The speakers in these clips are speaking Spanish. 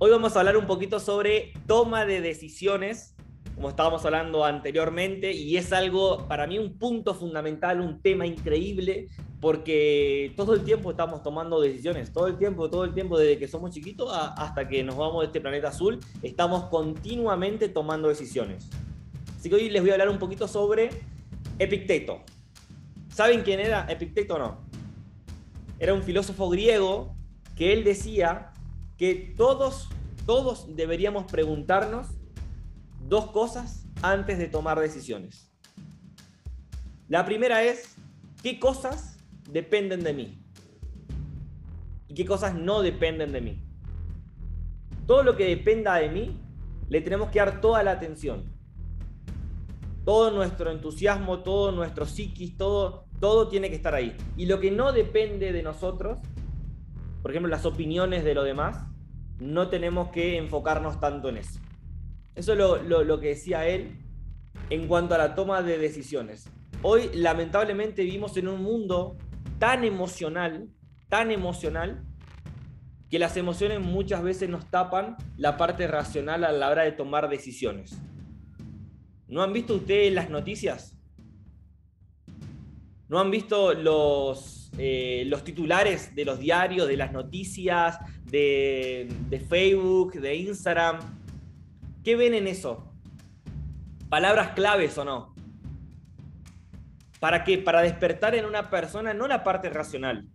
Hoy vamos a hablar un poquito sobre toma de decisiones, como estábamos hablando anteriormente, y es algo, para mí, un punto fundamental, un tema increíble, porque todo el tiempo estamos tomando decisiones, todo el tiempo, todo el tiempo, desde que somos chiquitos hasta que nos vamos de este planeta azul, estamos continuamente tomando decisiones. Así que hoy les voy a hablar un poquito sobre Epicteto. ¿Saben quién era Epicteto o no? Era un filósofo griego que él decía que todos, todos deberíamos preguntarnos dos cosas antes de tomar decisiones. La primera es, ¿qué cosas dependen de mí? ¿Y qué cosas no dependen de mí? Todo lo que dependa de mí, le tenemos que dar toda la atención. Todo nuestro entusiasmo, todo nuestro psiquis, todo, todo tiene que estar ahí. Y lo que no depende de nosotros, por ejemplo, las opiniones de los demás, no tenemos que enfocarnos tanto en eso. Eso es lo, que decía él en cuanto a la toma de decisiones. Hoy, lamentablemente, vivimos en un mundo tan emocional, tan emocional, que las emociones muchas veces nos tapan la parte racional a la hora de tomar decisiones. ¿No han visto ustedes las noticias? ¿No han visto los, eh, los titulares de los diarios, de las noticias, de, Facebook, de Instagram? ¿Qué ven en eso? ¿Palabras claves o no? ¿Para qué? Para despertar en una persona no la parte racional.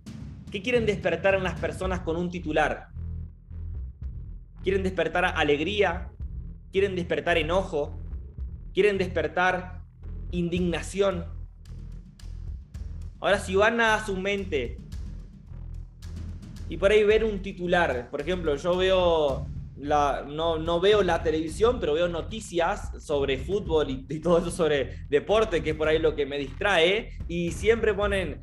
¿Qué quieren despertar en las personas con un titular? ¿Quieren despertar alegría? ¿Quieren despertar enojo? ¿Quieren despertar indignación? Ahora, si van a su mente y por ahí ver un titular, por ejemplo, yo veo, la, no, veo la televisión, pero veo noticias sobre fútbol y, todo eso sobre deporte, que es por ahí lo que me distrae, y siempre ponen,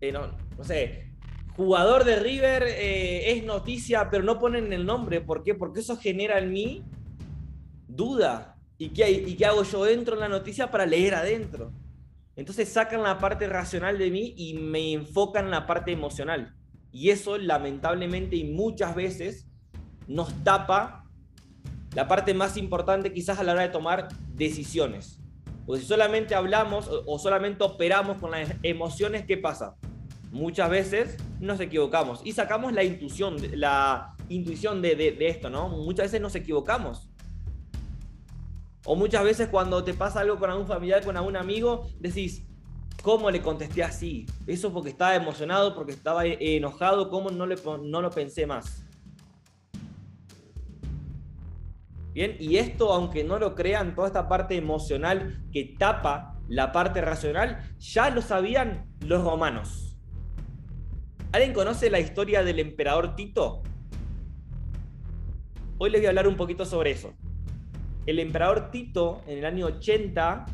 eh, no, sé, jugador de River eh, es noticia, pero no ponen el nombre. ¿Por qué? Porque eso genera en mí duda. ¿Y qué, ¿Y qué hago yo? Entro en la noticia para leer adentro. Entonces sacan la parte racional de mí y me enfocan en la parte emocional. Y eso lamentablemente y muchas veces nos tapa la parte más importante quizás a la hora de tomar decisiones. Porque si solamente hablamos o solamente operamos con las emociones, ¿qué pasa? Muchas veces nos equivocamos y sacamos la intuición, la intuición de, de esto, ¿no? Muchas veces nos equivocamos. O muchas veces cuando te pasa algo con algún familiar, con algún amigo, decís, ¿cómo le contesté así? Eso porque estaba emocionado, porque estaba enojado, ¿cómo no, le, no lo pensé más? Bien, y esto, aunque no lo crean, toda esta parte emocional que tapa la parte racional, ya lo sabían los romanos. ¿Alguien conoce la historia del emperador Tito? Hoy les voy a hablar un poquito sobre eso el emperador Tito, en el año 80,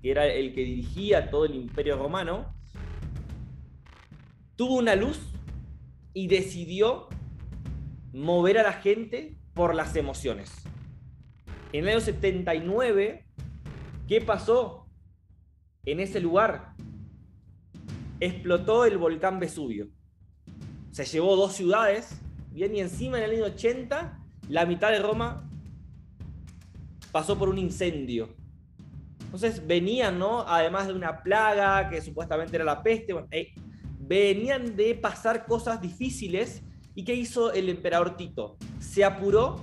que era el que dirigía todo el imperio romano, tuvo una luz y decidió mover a la gente por las emociones. En el año 79, ¿qué pasó en ese lugar? Explotó el volcán Vesubio. Se llevó dos ciudades, bien y encima en el año 80, la mitad de Roma pasó por un incendio. Entonces venían, ¿no? Además de una plaga que supuestamente era la peste, eh, venían de pasar cosas difíciles. ¿Y qué hizo el emperador Tito? Se apuró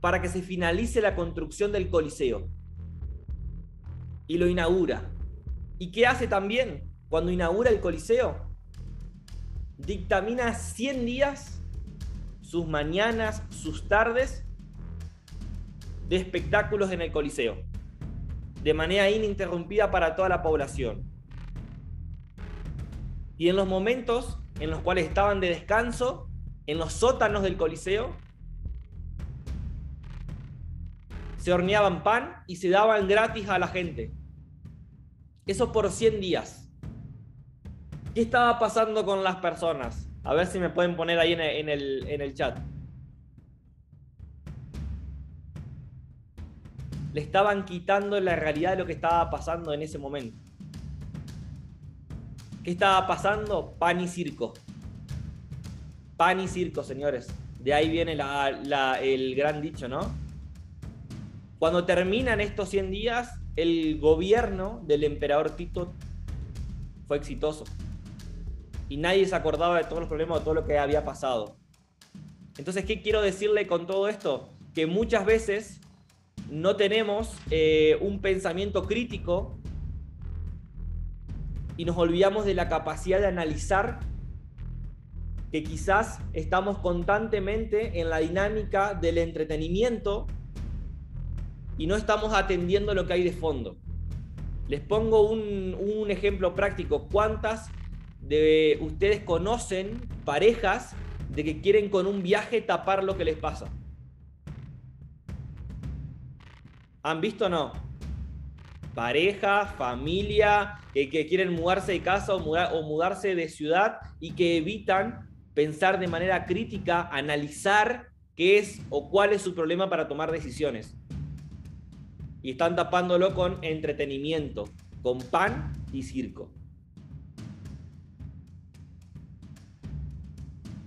para que se finalice la construcción del Coliseo. Y lo inaugura. ¿Y qué hace también cuando inaugura el Coliseo? Dictamina 100 días, sus mañanas, sus tardes, de espectáculos en el Coliseo, de manera ininterrumpida para toda la población. Y en los momentos en los cuales estaban de descanso, en los sótanos del Coliseo, se horneaban pan y se daban gratis a la gente. Eso por 100 días. ¿Qué estaba pasando con las personas? A ver si me pueden poner ahí en el, en el chat. Le estaban quitando la realidad de lo que estaba pasando en ese momento. ¿Qué estaba pasando? Pan y circo. Pan y circo, señores. De ahí viene el gran dicho, ¿no? Cuando terminan estos 100 días, el gobierno del emperador Tito fue exitoso. Y nadie se acordaba de todos los problemas, de todo lo que había pasado. Entonces, ¿qué quiero decirle con todo esto? Que muchas veces no tenemos eh, un pensamiento crítico y nos olvidamos de la capacidad de analizar que quizás estamos constantemente en la dinámica del entretenimiento y no estamos atendiendo lo que hay de fondo. Les pongo un, un ejemplo práctico. ¿Cuántas de ustedes conocen parejas de que quieren con un viaje tapar lo que les pasa? ¿Han visto o no? Pareja, familia, que, quieren mudarse de casa o, mudarse de ciudad y que evitan pensar de manera crítica, analizar qué es o cuál es su problema para tomar decisiones. Y están tapándolo con entretenimiento, con pan y circo.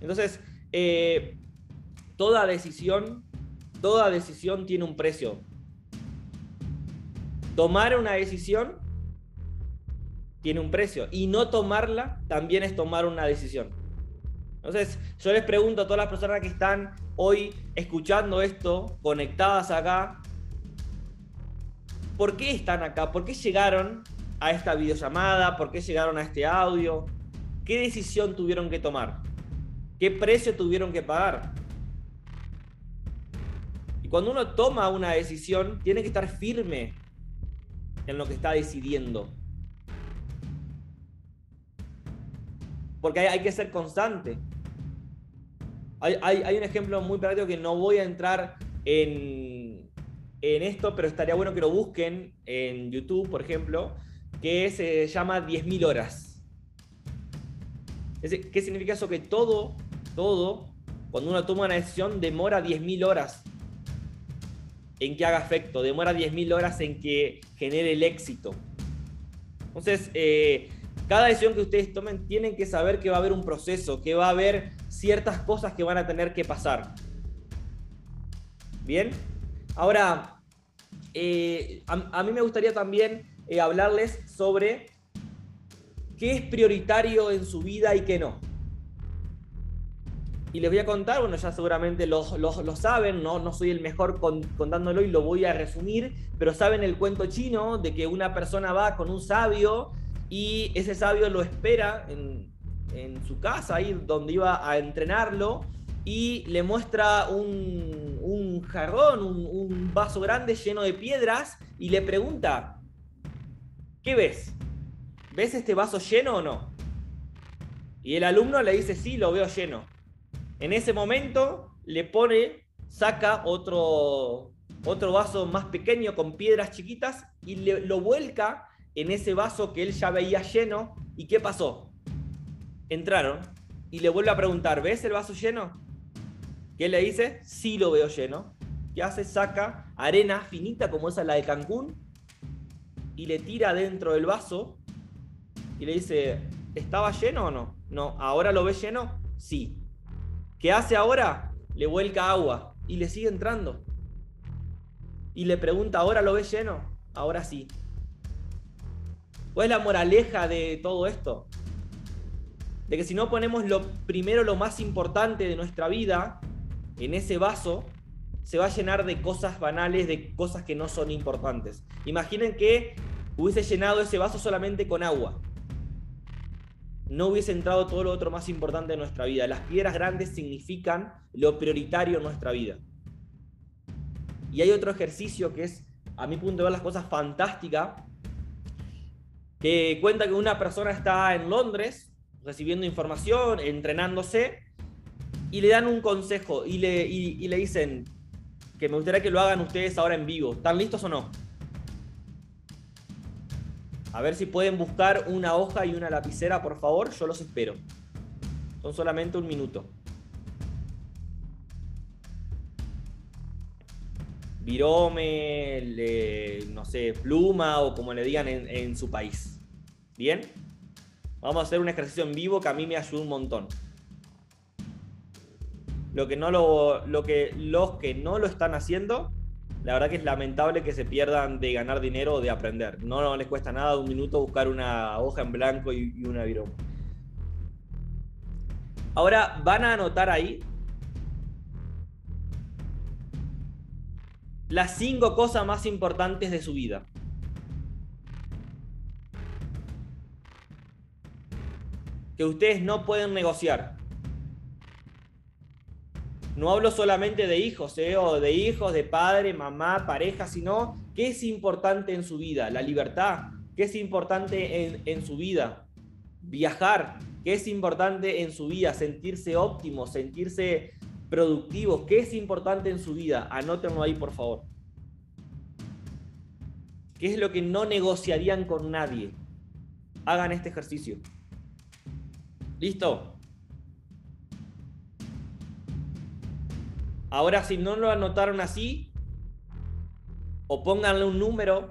Entonces, eh, toda decisión, toda decisión tiene un precio. Tomar una decisión tiene un precio y no tomarla también es tomar una decisión. Entonces, yo les pregunto a todas las personas que están hoy escuchando esto, conectadas acá, ¿por qué están acá? ¿Por qué llegaron a esta videollamada? ¿Por qué llegaron a este audio? ¿Qué decisión tuvieron que tomar? ¿Qué precio tuvieron que pagar? Y cuando uno toma una decisión, tiene que estar firme en lo que está decidiendo. Porque hay, que ser constante. Hay, un ejemplo muy práctico que no voy a entrar en, en esto, pero estaría bueno que lo busquen en YouTube, por ejemplo, que se llama 10.000 horas. ¿Qué significa eso? Que todo todo, cuando uno toma una decisión, demora 10.000 horas en que haga efecto, demora 10.000 horas en que genere el éxito. Entonces, eh, cada decisión que ustedes tomen tienen que saber que va a haber un proceso, que va a haber ciertas cosas que van a tener que pasar. Bien, ahora, eh, a, mí me gustaría también eh, hablarles sobre qué es prioritario en su vida y qué no. Y les voy a contar, bueno, ya seguramente lo, saben, ¿no? no soy el mejor contándolo y lo voy a resumir, pero saben el cuento chino de que una persona va con un sabio y ese sabio lo espera en, su casa, ahí donde iba a entrenarlo, y le muestra un, jarrón, un, un vaso grande lleno de piedras, y le pregunta, ¿qué ves? ¿Ves este vaso lleno o no? Y el alumno le dice, sí, lo veo lleno. En ese momento le pone, saca otro, otro vaso más pequeño con piedras chiquitas y le, lo vuelca en ese vaso que él ya veía lleno. ¿Y qué pasó? Entraron y le vuelve a preguntar, ¿ves el vaso lleno? ¿Qué le dice? Sí lo veo lleno. ¿Qué hace? Saca arena finita como esa la de Cancún y le tira dentro del vaso y le dice, ¿estaba lleno o no? No, ¿ahora lo ves lleno? Sí. ¿Qué hace ahora? Le vuelca agua y le sigue entrando. Y le pregunta, ¿ahora lo ves lleno? Ahora sí. ¿Cuál es la moraleja de todo esto? De que si no ponemos lo primero, lo más importante de nuestra vida en ese vaso, se va a llenar de cosas banales, de cosas que no son importantes. Imaginen que hubiese llenado ese vaso solamente con agua no hubiese entrado todo lo otro más importante de nuestra vida. Las piedras grandes significan lo prioritario en nuestra vida. Y hay otro ejercicio que es, a mi punto de ver las cosas, fantástica, que cuenta que una persona está en Londres recibiendo información, entrenándose, y le dan un consejo y le, y le dicen que me gustaría que lo hagan ustedes ahora en vivo. ¿Están listos o no? A ver si pueden buscar una hoja y una lapicera, por favor. Yo los espero. Son solamente un minuto. Virome, no sé, pluma o como le digan en, en su país. ¿Bien? Vamos a hacer un ejercicio en vivo que a mí me ayuda un montón. lo que no lo, lo que, los que no lo están haciendo, la verdad que es lamentable que se pierdan de ganar dinero o de aprender. No, les cuesta nada un minuto buscar una hoja en blanco y, y una. Ahora van a anotar ahí las cinco cosas más importantes de su vida. Que ustedes no pueden negociar. No hablo solamente de hijos, ¿eh? o de hijos, de padre, mamá, pareja, sino qué es importante en su vida. La libertad, qué es importante en, en su vida. Viajar, qué es importante en su vida. Sentirse óptimo, sentirse productivos, ¿qué es importante en su vida? Anótenlo ahí, por favor. ¿Qué es lo que no negociarían con nadie? Hagan este ejercicio. ¿Listo? Ahora, si no lo anotaron así, o pónganle un número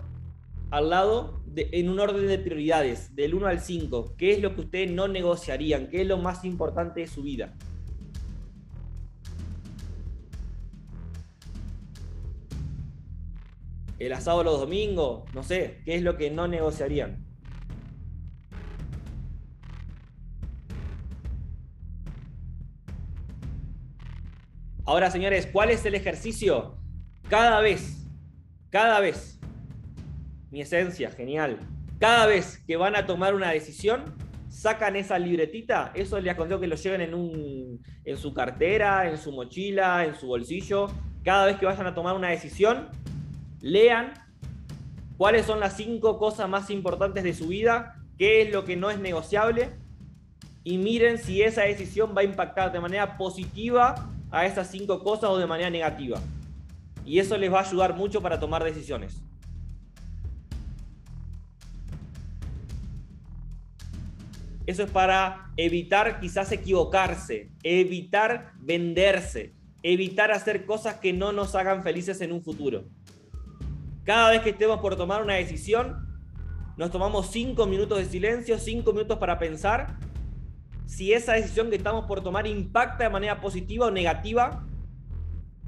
al lado en un orden de prioridades, del 1 al 5. ¿Qué es lo que ustedes no negociarían? ¿Qué es lo más importante de su vida? el asado los domingos, no sé, ¿qué es lo que no negociarían? Ahora, señores, ¿cuál es el ejercicio? Cada vez, cada vez, mi esencia, genial. Cada vez que van a tomar una decisión, sacan esa libretita, eso les aconsejo que lo lleven en, un, en su cartera, en su mochila, en su bolsillo. Cada vez que vayan a tomar una decisión, lean cuáles son las cinco cosas más importantes de su vida, qué es lo que no es negociable y miren si esa decisión va a impactar de manera positiva a esas cinco cosas o de manera negativa. Y eso les va a ayudar mucho para tomar decisiones. Eso es para evitar quizás equivocarse, evitar venderse, evitar hacer cosas que no nos hagan felices en un futuro. Cada vez que estemos por tomar una decisión, nos tomamos cinco minutos de silencio, cinco minutos para pensar si esa decisión que estamos por tomar impacta de manera positiva o negativa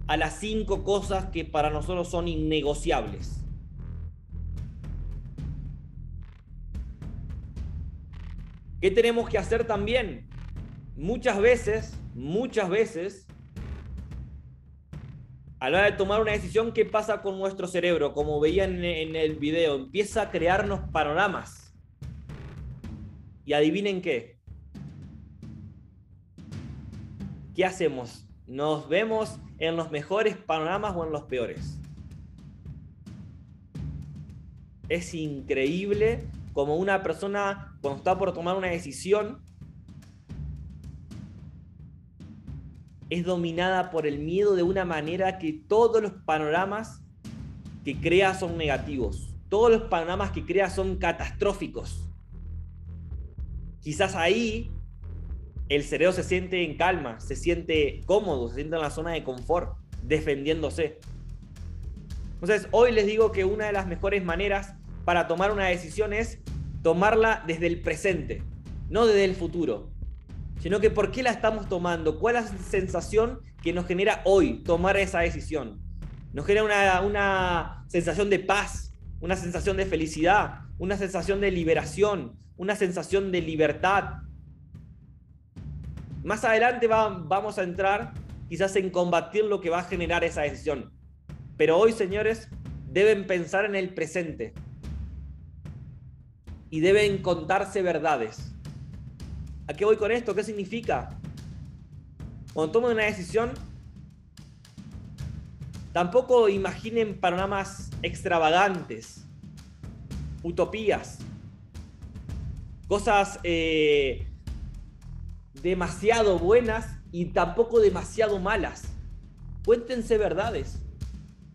a las cinco cosas que para nosotros son innegociables. ¿Qué tenemos que hacer también? Muchas veces, muchas veces, a la hora de tomar una decisión, ¿qué pasa con nuestro cerebro? Como veían en el video, empieza a crearnos panoramas. Y adivinen qué. ¿Qué hacemos? Nos vemos en los mejores panoramas o en los peores. Es increíble como una persona cuando está por tomar una decisión es dominada por el miedo de una manera que todos los panoramas que crea son negativos. Todos los panoramas que crea son catastróficos. Quizás ahí el cerebro se siente en calma, se siente cómodo, se siente en la zona de confort, defendiéndose. Entonces, hoy les digo que una de las mejores maneras para tomar una decisión es tomarla desde el presente, no desde el futuro sino que por qué la estamos tomando, cuál es la sensación que nos genera hoy tomar esa decisión. Nos genera una, una sensación de paz, una sensación de felicidad, una sensación de liberación, una sensación de libertad. Más adelante vamos a entrar quizás en combatir lo que va a generar esa decisión. Pero hoy, señores, deben pensar en el presente y deben contarse verdades. ¿A qué voy con esto? ¿Qué significa? Cuando tomen una decisión, tampoco imaginen panoramas extravagantes, utopías, cosas eh, demasiado buenas y tampoco demasiado malas. Cuéntense verdades.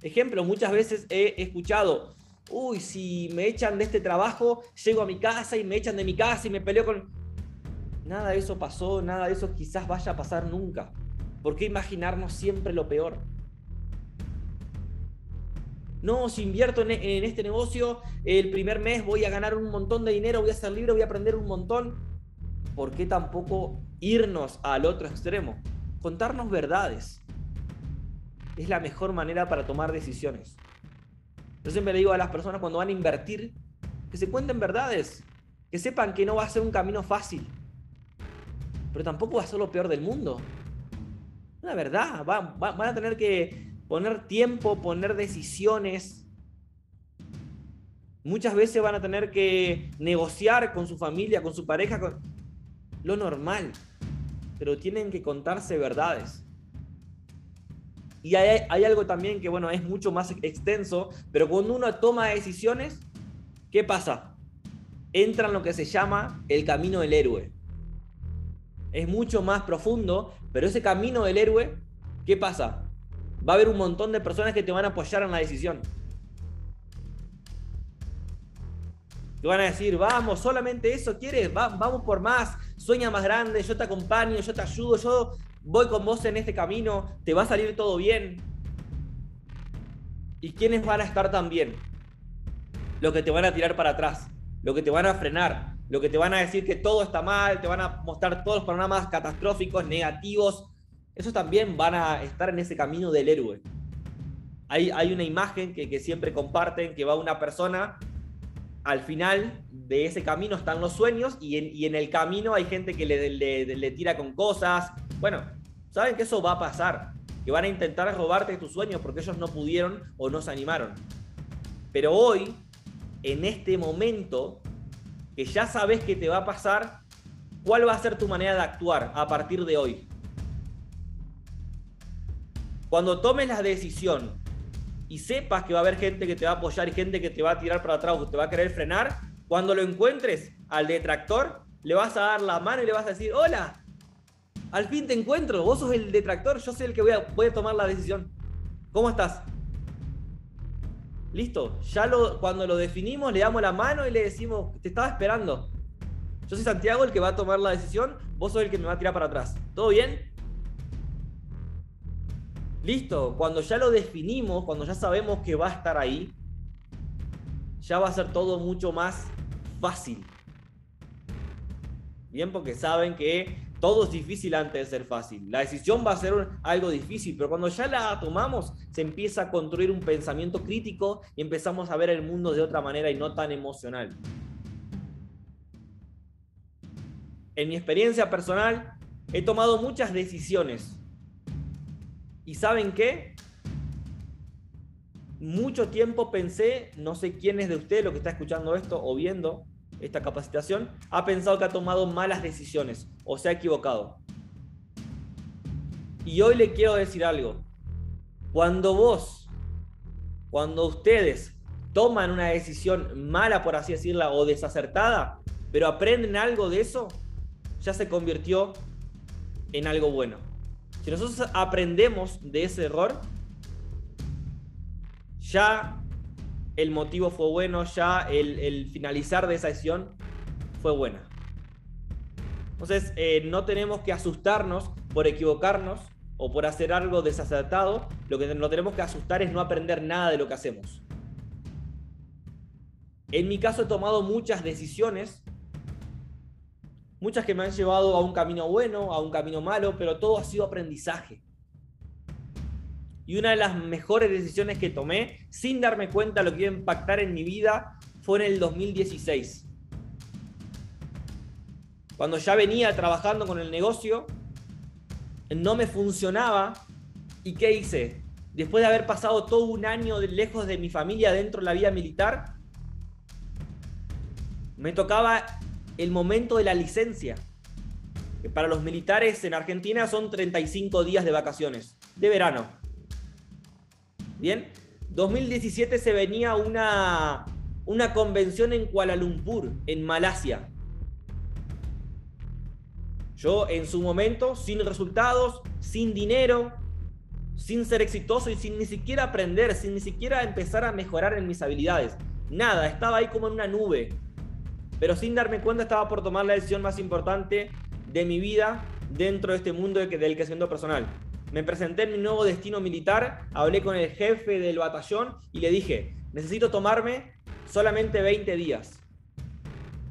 Ejemplo, muchas veces he escuchado, uy, si me echan de este trabajo, llego a mi casa y me echan de mi casa y me peleo con... Nada de eso pasó, nada de eso quizás vaya a pasar nunca. ¿Por qué imaginarnos siempre lo peor? No, si invierto en, este negocio, el primer mes voy a ganar un montón de dinero, voy a ser libre, voy a aprender un montón. ¿Por qué tampoco irnos al otro extremo? contarnos verdades. Es la mejor manera para tomar decisiones. Yo siempre le digo a las personas cuando van a invertir que se cuenten verdades, que sepan que no va a ser un camino fácil, pero tampoco va a ser lo peor del mundo. Una verdad, van, a tener que poner tiempo, poner decisiones. Muchas veces van a tener que negociar con su familia, con su pareja, con lo normal, pero tienen que contarse verdades. Y hay, algo también que, bueno, es mucho más extenso, pero cuando uno toma decisiones, ¿qué pasa? Entra en lo que se llama el camino del héroe. Es mucho más profundo, pero ese camino del héroe, ¿qué pasa? Va a haber un montón de personas que te van a apoyar en la decisión. Te van a decir, vamos, solamente eso quieres, vamos por más, sueña más grande, yo te acompaño, yo te ayudo, yo voy con vos en este camino, te va a salir todo bien. ¿Y quiénes van a estar también? Los que te van a tirar para atrás, los que te van a frenar, los que te van a decir que todo está mal, te van a mostrar todos los panoramas catastróficos, negativos. Esos también van a estar en ese camino del héroe. Hay, hay una imagen que, siempre comparten, que va una persona, al final de ese camino están los sueños y en, el camino hay gente que le, le tira con cosas. Bueno, saben que eso va a pasar, que van a intentar robarte tus sueños porque ellos no pudieron o no se animaron. Pero hoy, en este momento, que ya sabes que te va a pasar, ¿cuál va a ser tu manera de actuar a partir de hoy? Cuando tomes la decisión y sepas que va a haber gente que te va a apoyar y gente que te va a tirar para atrás o te va a querer frenar, cuando lo encuentres al detractor, le vas a dar la mano y le vas a decir, hola, al fin te encuentro, vos sos el detractor, yo soy el que voy a, voy a tomar la decisión. ¿Cómo estás? Listo, ya cuando lo definimos le damos la mano y le decimos, te estaba esperando. Yo soy Santiago el que va a tomar la decisión, vos sos el que me va a tirar para atrás. ¿Todo bien? Listo, cuando ya lo definimos, cuando ya sabemos que va a estar ahí, ya va a ser todo mucho más fácil. Bien, porque saben que todo es difícil antes de ser fácil. La decisión va a ser algo difícil, pero cuando ya la tomamos, se empieza a construir un pensamiento crítico y empezamos a ver el mundo de otra manera y no tan emocional. En mi experiencia personal, he tomado muchas decisiones. ¿Y saben qué? Mucho tiempo pensé, no sé quién es de usted lo que está escuchando esto o viendo, esta capacitación, ha pensado que ha tomado malas decisiones o se ha equivocado. Y hoy le quiero decir algo. Cuando vos, cuando ustedes toman una decisión mala, por así decirla, o desacertada, pero aprenden algo de eso, ya se convirtió en algo bueno. Si nosotros aprendemos de ese error, ya el motivo fue bueno, ya el, finalizar de esa sesión fue buena. Entonces, eh, no tenemos que asustarnos por equivocarnos o por hacer algo desacertado. Lo que no tenemos que asustar es no aprender nada de lo que hacemos. En mi caso he tomado muchas decisiones, muchas que me han llevado a un camino bueno, a un camino malo, pero todo ha sido aprendizaje. Y una de las mejores decisiones que tomé, sin darme cuenta lo que iba a impactar en mi vida, fue en el 2016. Cuando ya venía trabajando con el negocio, no me funcionaba. ¿Y qué hice? Después de haber pasado todo un año lejos de mi familia dentro de la vida militar, me tocaba el momento de la licencia. Que para los militares en Argentina son 35 días de vacaciones, de verano. Bien, 2017 se venía una, una convención en Kuala Lumpur, en Malasia. Yo en su momento, sin resultados, sin dinero, sin ser exitoso y sin ni siquiera aprender, sin ni siquiera empezar a mejorar en mis habilidades. Nada, estaba ahí como en una nube. Pero sin darme cuenta estaba por tomar la decisión más importante de mi vida dentro de este mundo del crecimiento personal. Me presenté en mi nuevo destino militar, hablé con el jefe del batallón y le dije, necesito tomarme solamente 20 días.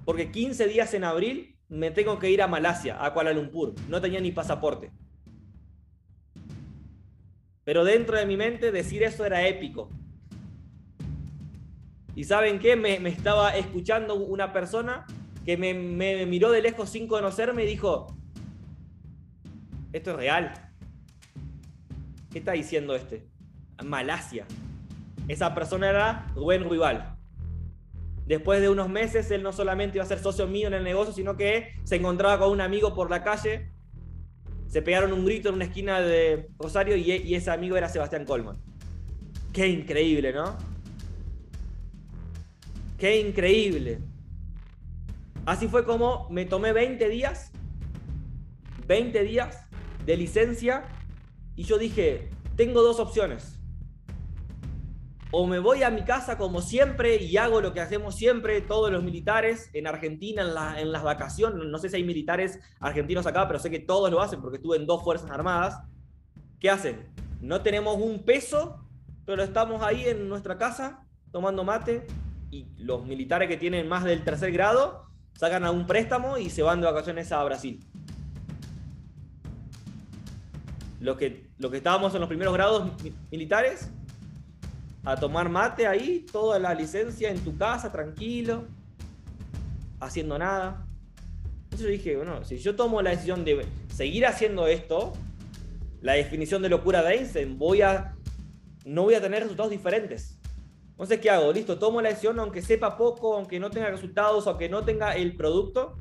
Porque 15 días en abril me tengo que ir a Malasia, a Kuala Lumpur. No tenía ni pasaporte. Pero dentro de mi mente decir eso era épico. ¿Y saben qué? Me, estaba escuchando una persona que me, miró de lejos sin conocerme y dijo, esto es real. ¿Qué está diciendo este? Malasia. Esa persona era Rubén Ruibal. Después de unos meses, él no solamente iba a ser socio mío en el negocio, sino que se encontraba con un amigo por la calle. Se pegaron un grito en una esquina de Rosario y, ese amigo era Sebastián Colman. Qué increíble, ¿no? Qué increíble. Así fue como me tomé 20 días, 20 días de licencia y yo dije, tengo dos opciones o me voy a mi casa como siempre y hago lo que hacemos siempre todos los militares en Argentina en, las vacaciones. No sé si hay militares argentinos acá, pero sé que todos lo hacen porque estuve en dos Fuerzas Armadas. ¿Qué hacen? No tenemos un peso, pero estamos ahí en nuestra casa tomando mate y los militares que tienen más del tercer grado sacan a un préstamo y se van de vacaciones a Brasil. Lo que, lo que estábamos en los primeros grados militares a tomar mate ahí, toda la licencia en tu casa, tranquilo, haciendo nada. Entonces yo dije, bueno, si yo tomo la decisión de seguir haciendo esto, la definición de locura de Einstein, voy a, no voy a tener resultados diferentes. Entonces, ¿qué hago? Listo, tomo la decisión, aunque sepa poco, aunque no tenga resultados, aunque no tenga el producto.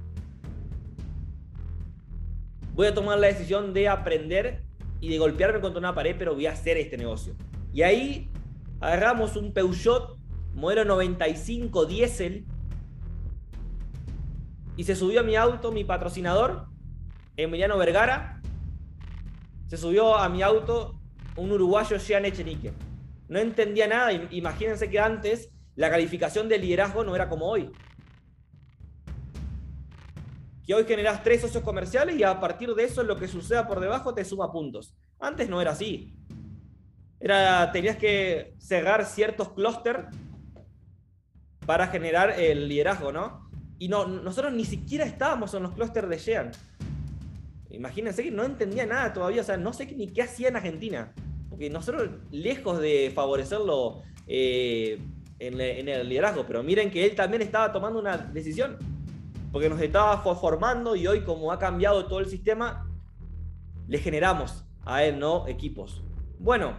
Voy a tomar la decisión de aprender y de golpearme contra una pared, pero voy a hacer este negocio. Y ahí agarramos un Peugeot modelo 95 diésel y se subió a mi auto mi patrocinador, Emiliano Vergara. Se subió a mi auto un uruguayo, Jean Echenique. No entendía nada. Imagínense que antes la calificación de liderazgo no era como hoy. Que hoy generas tres socios comerciales y a partir de eso lo que suceda por debajo te suma puntos. Antes no era así. Era, tenías que cerrar ciertos clústeres para generar el liderazgo, ¿no? Y no, nosotros ni siquiera estábamos en los clústeres de Jean. Imagínense que no entendía nada todavía, o sea, no sé ni qué hacía en Argentina. Porque nosotros, lejos de favorecerlo eh, en, en, el liderazgo, pero miren que él también estaba tomando una decisión. Porque nos estaba formando y hoy, como ha cambiado todo el sistema, le generamos a él, ¿no? Equipos. Bueno,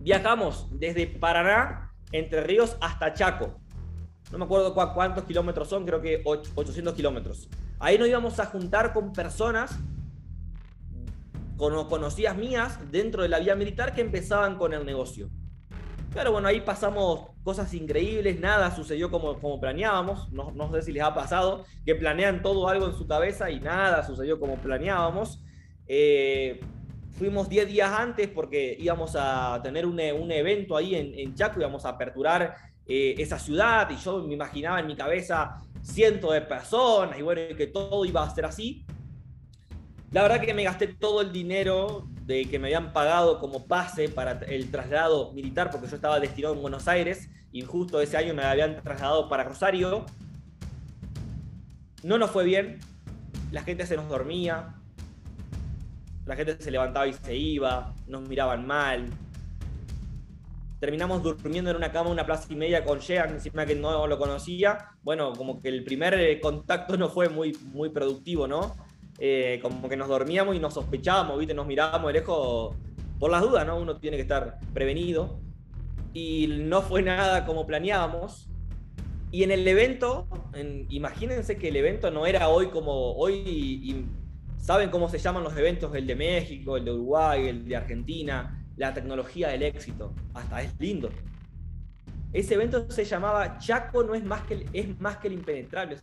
viajamos desde Paraná, Entre Ríos, hasta Chaco. No me acuerdo cuántos kilómetros son, creo que 800 kilómetros. Ahí nos íbamos a juntar con personas conocidas mías dentro de la vía militar que empezaban con el negocio. Pero bueno, ahí pasamos cosas increíbles, nada sucedió como, como planeábamos, no, no, sé si les ha pasado, que planean todo algo en su cabeza y nada sucedió como planeábamos. Eh, fuimos 10 días antes porque íbamos a tener un, un evento ahí en, en, Chaco, íbamos a aperturar eh, esa ciudad y yo me imaginaba en mi cabeza cientos de personas y bueno, que todo iba a ser así. La verdad que me gasté todo el dinero de que me habían pagado como pase para el traslado militar porque yo estaba destinado en Buenos Aires y justo ese año me habían trasladado para Rosario. No nos fue bien, la gente se nos dormía, la gente se levantaba y se iba, nos miraban mal. Terminamos durmiendo en una cama una plaza y media con Jean, encima que no lo conocía. Bueno, como que el primer contacto no fue muy, muy productivo, ¿no? Eh, como que nos dormíamos y nos sospechábamos, ¿viste? Nos mirábamos de lejos por las dudas, ¿no? Uno tiene que estar prevenido. Y no fue nada como planeábamos. Y en el evento, imagínense que el evento no era hoy como hoy y saben cómo se llaman los eventos, el de México, el de Uruguay, el de Argentina, la tecnología del éxito, hasta es lindo. Ese evento se llamaba Chaco no es más que es más que el impenetrable.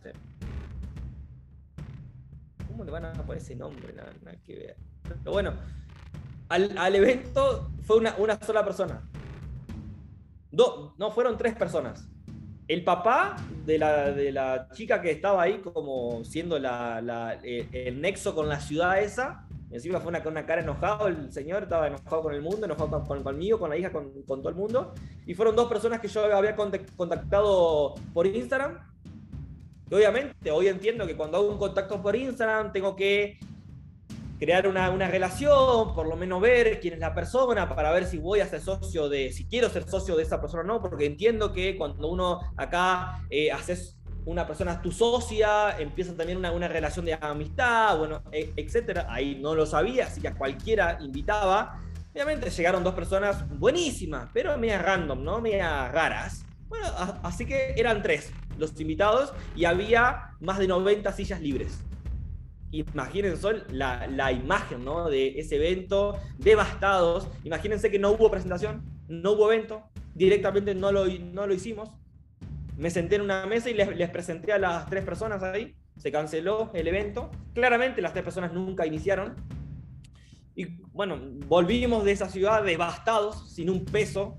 ¿Cómo le van a poner ese nombre? Nada, que ver. Pero bueno, al, evento fue una, una sola persona. no, fueron tres personas el papá de la, de la, chica que estaba ahí como siendo la, eh, el nexo con la ciudad esa, encima fue una, con una cara enojado, el señor estaba enojado con el mundo, enojado con, conmigo, con la hija, con, con, todo el mundo, y fueron dos personas que yo había contactado por Instagram, obviamente hoy entiendo que cuando hago un contacto por Instagram tengo que crear una, una, relación, por lo menos ver quién es la persona, para ver si voy a ser socio de, si quiero ser socio de esa persona o no, porque entiendo que cuando uno acá eh, haces una persona tu socia, empieza también una, una relación de amistad, bueno, e, etcétera. Ahí no lo sabía, así que a cualquiera invitaba. Obviamente llegaron dos personas buenísimas, pero media random, ¿no? Media raras. Bueno, así que eran tres los invitados y había más de 90 sillas libres. Imagínense la, la imagen ¿no? de ese evento, devastados. Imagínense que no hubo presentación, no hubo evento, directamente no lo, no lo hicimos me senté en una mesa y les, presenté a las tres personas ahí. Se canceló el evento. Claramente las tres personas nunca iniciaron. Y bueno, volvimos de esa ciudad devastados, sin un peso,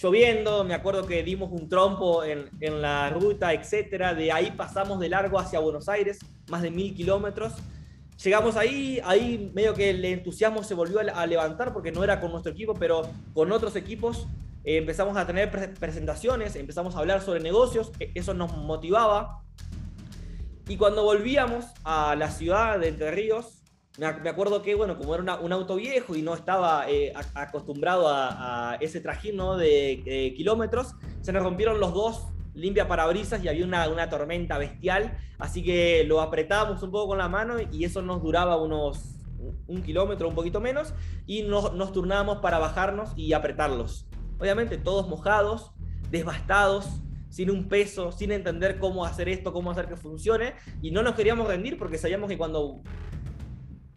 lloviendo. Me acuerdo que dimos un trompo en, en la ruta, etcétera. De ahí pasamos de largo hacia Buenos Aires, más de mil kilómetros. Llegamos ahí, ahí medio que el entusiasmo se volvió a levantar porque no era con nuestro equipo, pero con otros equipos eh, empezamos a tener presentaciones, empezamos a hablar sobre negocios, e-, eso nos motivaba. Y cuando volvíamos a la ciudad de Entre Ríos, me, acuerdo que, bueno, como era un auto viejo y no estaba eh, acostumbrado a, ese trajín de, kilómetros, se nos rompieron los dos limpia parabrisas y había una, una, tormenta bestial, así que lo apretábamos un poco con la mano y eso nos duraba unos un kilómetro, un poquito menos, y nos, nos turnábamos para bajarnos y apretarlos. Obviamente todos mojados, devastados, sin un peso, sin entender cómo hacer esto, cómo hacer que funcione, y no nos queríamos rendir porque sabíamos que cuando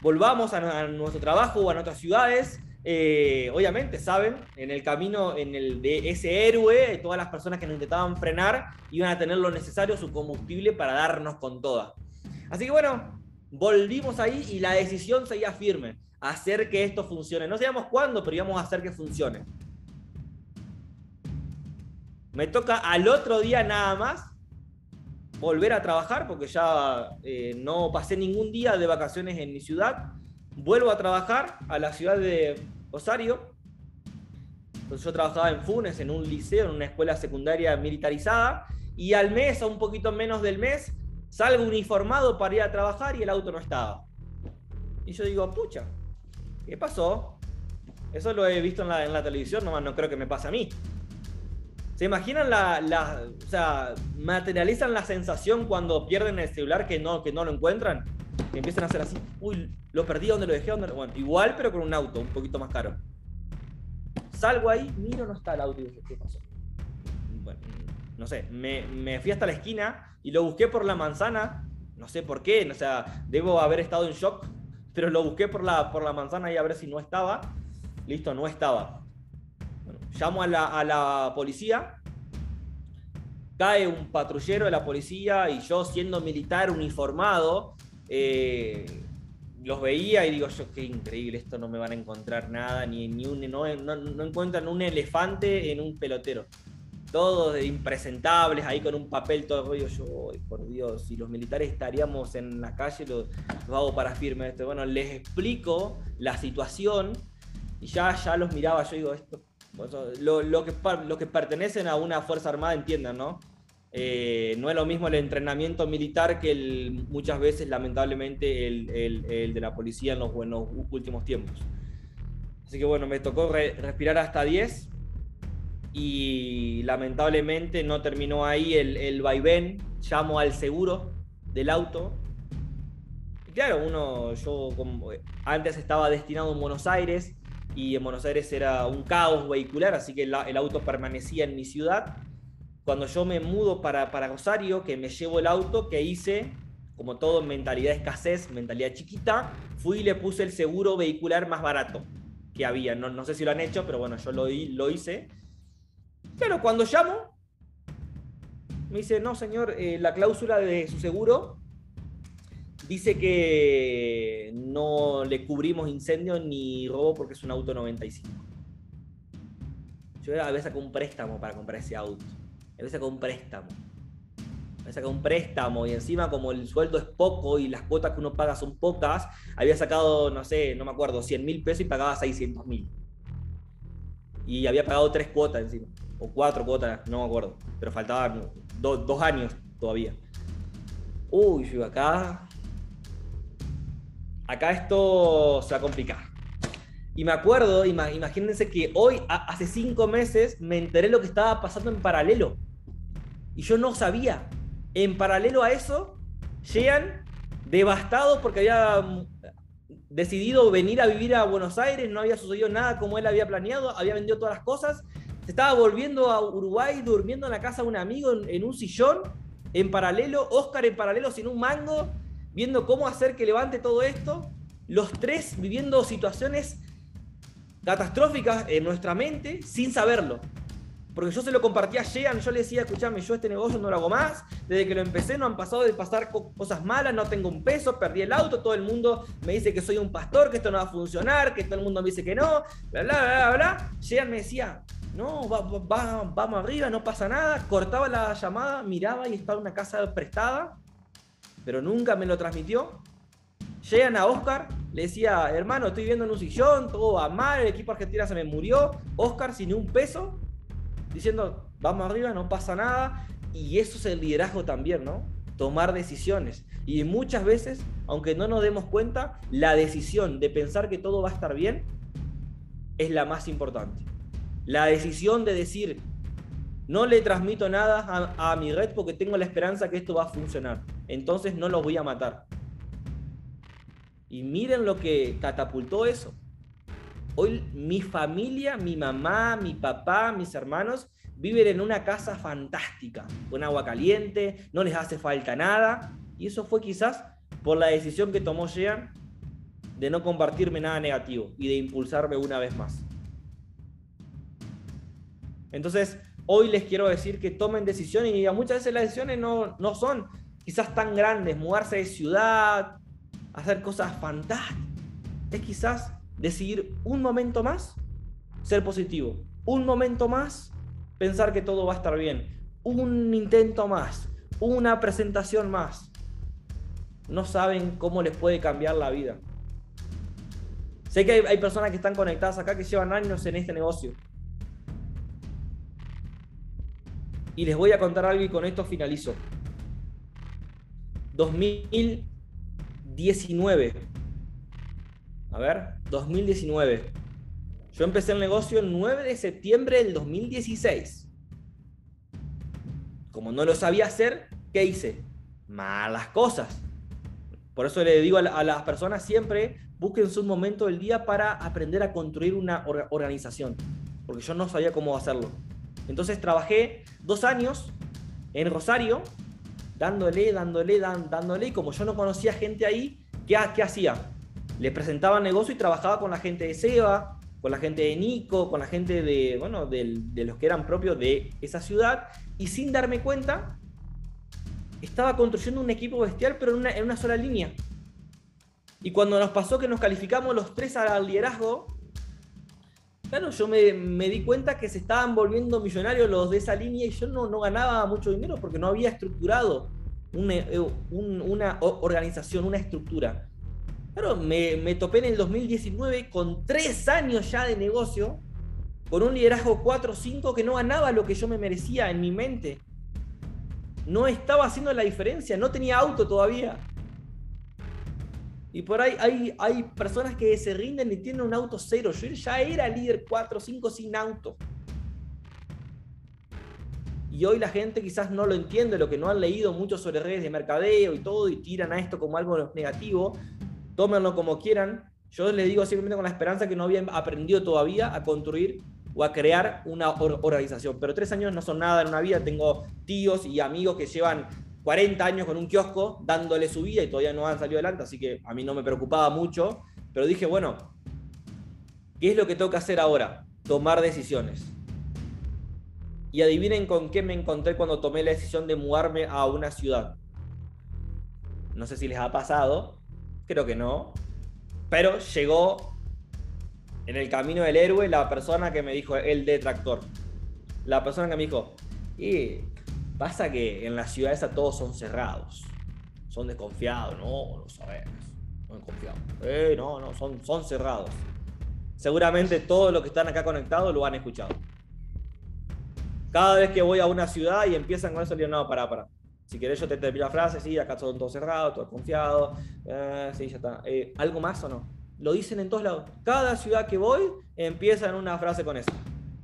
volvamos a, nuestro trabajo o a nuestras ciudades, eh, obviamente, saben, en el camino en el de ese héroe, todas las personas que nos intentaban frenar iban a tener lo necesario, su combustible para darnos con toda. Así que bueno, volvimos ahí y la decisión seguía firme, hacer que esto funcione. No sabíamos cuándo, pero íbamos a hacer que funcione. Me toca al otro día nada más volver a trabajar porque ya eh, no pasé ningún día de vacaciones en mi ciudad. Vuelvo a trabajar a la ciudad de Rosario. Entonces yo trabajaba en Funes, en un liceo, en una escuela secundaria militarizada. Y al mes, o un poquito menos del mes, salgo uniformado para ir a trabajar y el auto no estaba. Y yo digo, pucha, ¿qué pasó? Eso lo he visto en la, en la televisión, nomás no creo que me pase a mí. ¿Se imaginan la, o sea, materializan la sensación cuando pierden el celular que no, que no lo encuentran? Que empiezan a hacer así, uy, lo perdí, ¿dónde lo dejé? Bueno, igual, pero con un auto, un poquito más caro. Salgo ahí, miro, no está el auto y dije, ¿qué pasó? Bueno, no sé, me, me fui hasta la esquina y lo busqué por la manzana, no sé por qué, o sea, debo haber estado en shock, pero lo busqué por la, por la manzana y a ver si no estaba. Listo, no estaba llamo a la, policía, cae un patrullero de la policía y yo siendo militar uniformado, eh, los veía y digo yo, qué increíble, esto no me van a encontrar nada, ni, ni un, no, no, encuentran un elefante en un pelotero. Todos impresentables, ahí con un papel todo rollo. Yo, por Dios, si los militares estaríamos en la calle, lo, hago para firme. Esto. Bueno, les explico la situación y ya, ya los miraba. Yo digo, esto lo, lo, que, lo que pertenecen a una Fuerza Armada entiendan, ¿no? Eh, no es lo mismo el entrenamiento militar que el, muchas veces, lamentablemente, el, el, de la policía en los, buenos últimos tiempos. Así que bueno, me tocó respirar hasta 10 y lamentablemente no terminó ahí el, el vaivén. Llamo al seguro del auto. Y claro, uno, yo como, antes estaba destinado en Buenos Aires, y en Buenos Aires era un caos vehicular, así que el, auto permanecía en mi ciudad. Cuando yo me mudo para, para Rosario, que me llevo el auto, que hice, como todo, mentalidad escasez, mentalidad chiquita, fui y le puse el seguro vehicular más barato que había. No, no sé si lo han hecho, pero bueno, yo lo, lo hice. Pero cuando llamo, me dice, no, señor, eh, la cláusula de su seguro Dice que no le cubrimos incendio ni robo porque es un auto 95. Yo a veces saco un préstamo para comprar ese auto. A veces saco un préstamo. A veces saco un préstamo y encima como el sueldo es poco y las cuotas que uno paga son pocas, había sacado, no sé, no me acuerdo, 100 mil pesos y pagaba 600 mil. Y había pagado tres cuotas encima. O cuatro cuotas, no me acuerdo. Pero faltaban dos años todavía. Uy, yo acá acá esto se va a complicar. Y me acuerdo, imagínense que hoy, hace cinco meses, me enteré lo que estaba pasando en paralelo. Y yo no sabía. En paralelo a eso, llegan devastados porque había mm, decidido venir a vivir a Buenos Aires, no había sucedido nada como él había planeado, había vendido todas las cosas, se estaba volviendo a Uruguay, durmiendo en la casa de un amigo en, un sillón, en paralelo, Oscar en paralelo sin un mango, viendo cómo hacer que levante todo esto, los tres viviendo situaciones catastróficas en nuestra mente sin saberlo. Porque yo se lo compartía a Jean, yo le decía, escuchame, yo este negocio no lo hago más, desde que lo empecé no han pasado de pasar cosas malas, no tengo un peso, perdí el auto, todo el mundo me dice que soy un pastor, que esto no va a funcionar, que todo el mundo me dice que no, bla, bla, bla, bla. Jean me decía, no, vamos arriba, no pasa nada, cortaba la llamada, miraba y estaba una casa prestada, pero nunca me lo transmitió. Llegan a Oscar, le decía, hermano, estoy viendo en un sillón, todo va mal, el equipo argentino se me murió, Oscar sin un peso, diciendo, vamos arriba, no pasa nada. Y eso es el liderazgo también, ¿no? Tomar decisiones. Y muchas veces, aunque no nos demos cuenta, la decisión de pensar que todo va a estar bien es la más importante. La decisión de decir, no le transmito nada a, mi red porque tengo la esperanza que esto va a funcionar. Entonces no los voy a matar. Y miren lo que catapultó eso. Hoy mi familia, mi mamá, mi papá, mis hermanos viven en una casa fantástica, con agua caliente, no les hace falta nada. Y eso fue quizás por la decisión que tomó Jean de no compartirme nada negativo y de impulsarme una vez más. Entonces, hoy les quiero decir que tomen decisiones y muchas veces las decisiones no, no son quizás tan grandes, mudarse de ciudad, hacer cosas fantásticas. Es quizás decidir un momento más ser positivo, un momento más pensar que todo va a estar bien, un intento más, una presentación más. No saben cómo les puede cambiar la vida. Sé que hay, personas que están conectadas acá que llevan años en este negocio. Y les voy a contar algo y con esto finalizo. 2019 a ver, 2019. Yo empecé el negocio el 9 de septiembre del 2016. Como no lo sabía hacer, ¿qué hice? Malas cosas. Por eso le digo a, las personas siempre, busquen un momento del día para aprender a construir una organización. Porque yo no sabía cómo hacerlo. Entonces trabajé dos años en Rosario, dándole, dándole, dándole. Y como yo no conocía gente ahí, ¿qué, qué hacía? le presentaba negocio y trabajaba con la gente de Seba, con la gente de Nico, con la gente de, bueno, de, los que eran propios de esa ciudad, y sin darme cuenta, estaba construyendo un equipo bestial, pero en una, sola línea. Y cuando nos pasó que nos calificamos los tres al liderazgo, claro, yo me, di cuenta que se estaban volviendo millonarios los de esa línea y yo no, no ganaba mucho dinero porque no había estructurado una, una organización, una estructura. Claro, me, me, topé en el 2019 con tres años ya de negocio, con un liderazgo 4-5 que no ganaba lo que yo me merecía en mi mente. No estaba haciendo la diferencia, no tenía auto todavía. Y por ahí hay, hay personas que se rinden y tienen un auto cero. Yo ya era líder 4-5 sin auto. Y hoy la gente quizás no lo entiende, lo que no han leído mucho sobre redes de mercadeo y todo, y tiran a esto como algo negativo tómenlo como quieran. Yo les digo simplemente con la esperanza que no habían aprendido todavía a construir o a crear una organización. Pero tres años no son nada en una vida. Tengo tíos y amigos que llevan 40 años con un kiosco dándole su vida y todavía no han salido adelante, así que a mí no me preocupaba mucho. Pero dije, bueno, ¿qué es lo que que hacer ahora? Tomar decisiones. Y adivinen con qué me encontré cuando tomé la decisión de mudarme a una ciudad. No sé si les ha pasado, creo que no. Pero llegó en el camino del héroe la persona que me dijo, el detractor. La persona que me dijo, y pasa que en las ciudades a todos son cerrados. Son desconfiados, no, lo sabemos. Son desconfiados. Eh, no, no, son, son cerrados. Seguramente todos los que están acá conectados lo han escuchado. Cada vez que voy a una ciudad y empiezan con eso, digo, no, para, para. Si querés yo te termino la frase, sí, acá son todos cerrados, todos confiados, eh, sí, ya está. Eh, ¿Algo más o no? Lo dicen en todos lados. Cada ciudad que voy empieza en una frase con eso.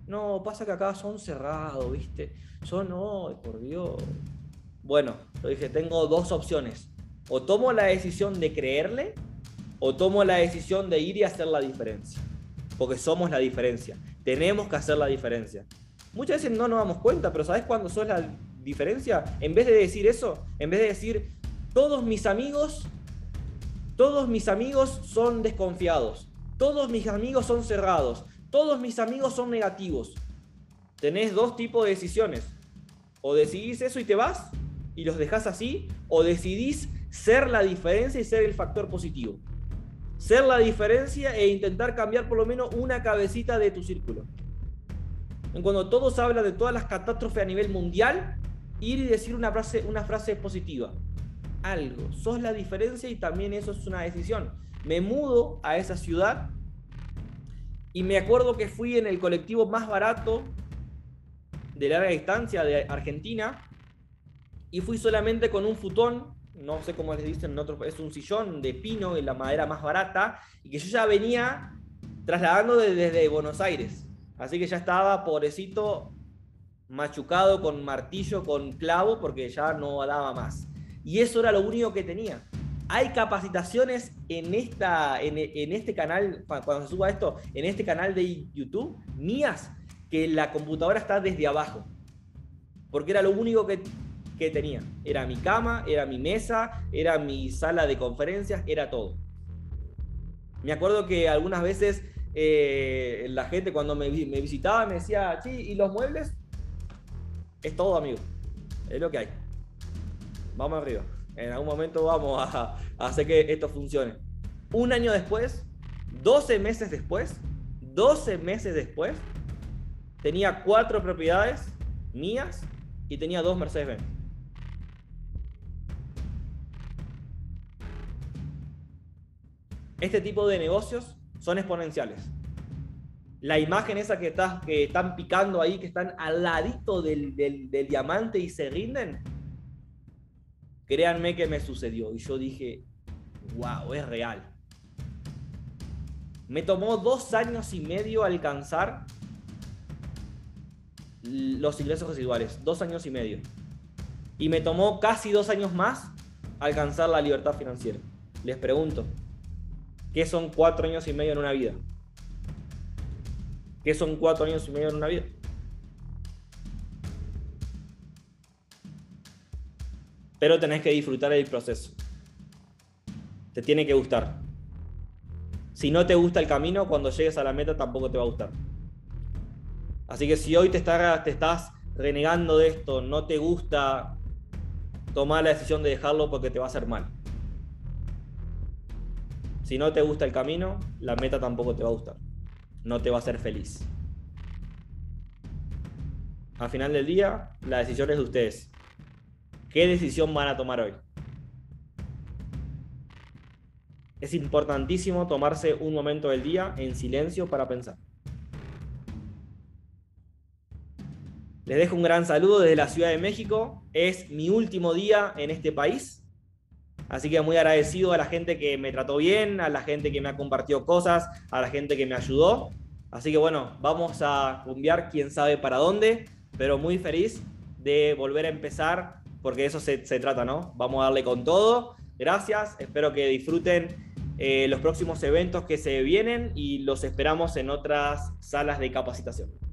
No, pasa que acá son cerrados, ¿viste? Son, no, por Dios. Bueno, lo dije, tengo dos opciones. O tomo la decisión de creerle, o tomo la decisión de ir y hacer la diferencia. Porque somos la diferencia. Tenemos que hacer la diferencia. Muchas veces no nos damos cuenta, pero ¿sabes cuándo sos la diferencia? En vez de decir eso, en vez de decir, todos mis amigos, todos mis amigos son desconfiados, todos mis amigos son cerrados, todos mis amigos son negativos. Tenés dos tipos de decisiones. O decidís eso y te vas y los dejas así, o decidís ser la diferencia y ser el factor positivo. Ser la diferencia e intentar cambiar por lo menos una cabecita de tu círculo. Cuando todos hablan de todas las catástrofes a nivel mundial, ir y decir una frase, una frase positiva. Algo. Sos la diferencia y también eso es una decisión. Me mudo a esa ciudad y me acuerdo que fui en el colectivo más barato de larga distancia de Argentina y fui solamente con un futón, no sé cómo les dicen en otros, es un sillón de pino en la madera más barata y que yo ya venía trasladando desde Buenos Aires. Así que ya estaba pobrecito machucado con martillo, con clavo, porque ya no daba más. Y eso era lo único que tenía. Hay capacitaciones en, esta, en, este canal, cuando se suba esto, en este canal de YouTube, mías, que la computadora está desde abajo. Porque era lo único que, que tenía. Era mi cama, era mi mesa, era mi sala de conferencias, era todo. Me acuerdo que algunas veces eh, la gente cuando me, me, visitaba me decía, sí, ¿y los muebles? Es todo, amigo. Es lo que hay. Vamos arriba. En algún momento vamos a, hacer que esto funcione. Un año después, 12 meses después, 12 meses después, tenía cuatro propiedades mías y tenía dos Mercedes-Benz. Este tipo de negocios son exponenciales. La imagen esa que, está, que están picando ahí, que están al ladito del, del, diamante y se rinden, créanme que me sucedió. Y yo dije, wow, es real. Me tomó dos años y medio alcanzar los ingresos residuales. Dos años y medio. Y me tomó casi dos años más alcanzar la libertad financiera. Les pregunto, ¿Qué son cuatro años y medio en una vida? ¿Qué son cuatro años y medio en una vida? Pero tenés que disfrutar el proceso. Te tiene que gustar. Si no te gusta el camino, cuando llegues a la meta tampoco te va a gustar. Así que si hoy te, te estás renegando de esto, no te gusta, tomar la decisión de dejarlo porque te va a hacer mal. Si no te gusta el camino, la meta tampoco te va a gustar. No te va a hacer feliz. Al final del día, la decisión es de ustedes. ¿Qué decisión van a tomar hoy? Es importantísimo tomarse un momento del día en silencio para pensar. Les dejo un gran saludo desde la Ciudad de México. Es mi último día en este país. Así que muy agradecido a la gente que me trató bien, a la gente que me ha compartido cosas, a la gente que me ayudó. Así que bueno, vamos a cambiar quién sabe para dónde, pero muy feliz de volver a empezar, porque eso se, trata, ¿no? Vamos a darle con todo. Gracias, espero que disfruten eh, los próximos eventos que se vienen y los esperamos en otras salas de capacitación.